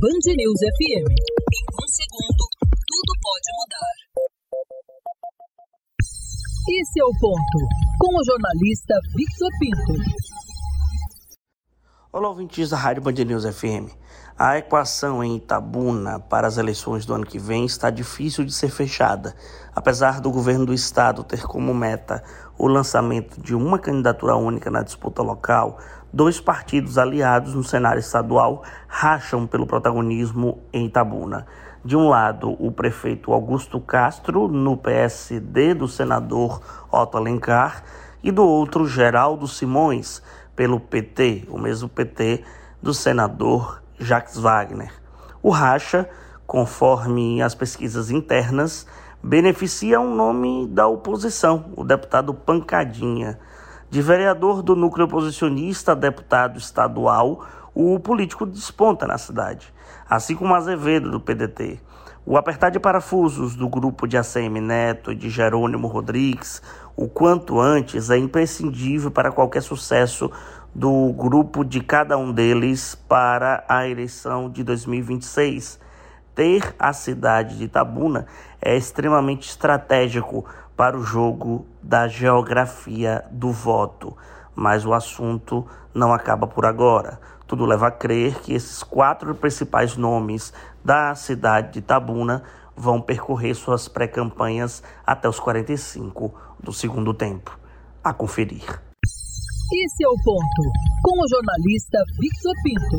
Band News FM. Em um segundo, tudo pode mudar. Esse é o ponto. Com o jornalista Victor Pinto. Olá, ouvintes da Rádio Band News FM. A equação em Itabuna para as eleições do ano que vem está difícil de ser fechada, apesar do governo do estado ter como meta o lançamento de uma candidatura única na disputa local. Dois partidos aliados no cenário estadual racham pelo protagonismo em Itabuna. De um lado, o prefeito Augusto Castro, no PSD do senador Otto Alencar, e do outro, Geraldo Simões, pelo PT, o mesmo PT do senador Jacques Wagner. O racha, conforme as pesquisas internas, beneficia um nome da oposição, o deputado Pancadinha. De vereador do núcleo oposicionista a deputado estadual, o político desponta na cidade, assim como Azevedo do PDT. O apertar de parafusos do grupo de ACM Neto e de Jerônimo Rodrigues, o quanto antes é imprescindível para qualquer sucesso do grupo de cada um deles para a eleição de 2026. Ter a cidade de Itabuna é extremamente estratégico para o jogo da geografia do voto, mas o assunto não acaba por agora. Tudo leva a crer que esses quatro principais nomes da cidade de Itabuna vão percorrer suas pré-campanhas até os 45 do segundo tempo. A conferir. Esse é o ponto, com o jornalista Victor Pinto.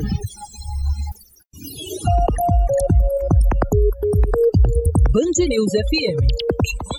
Band News FM.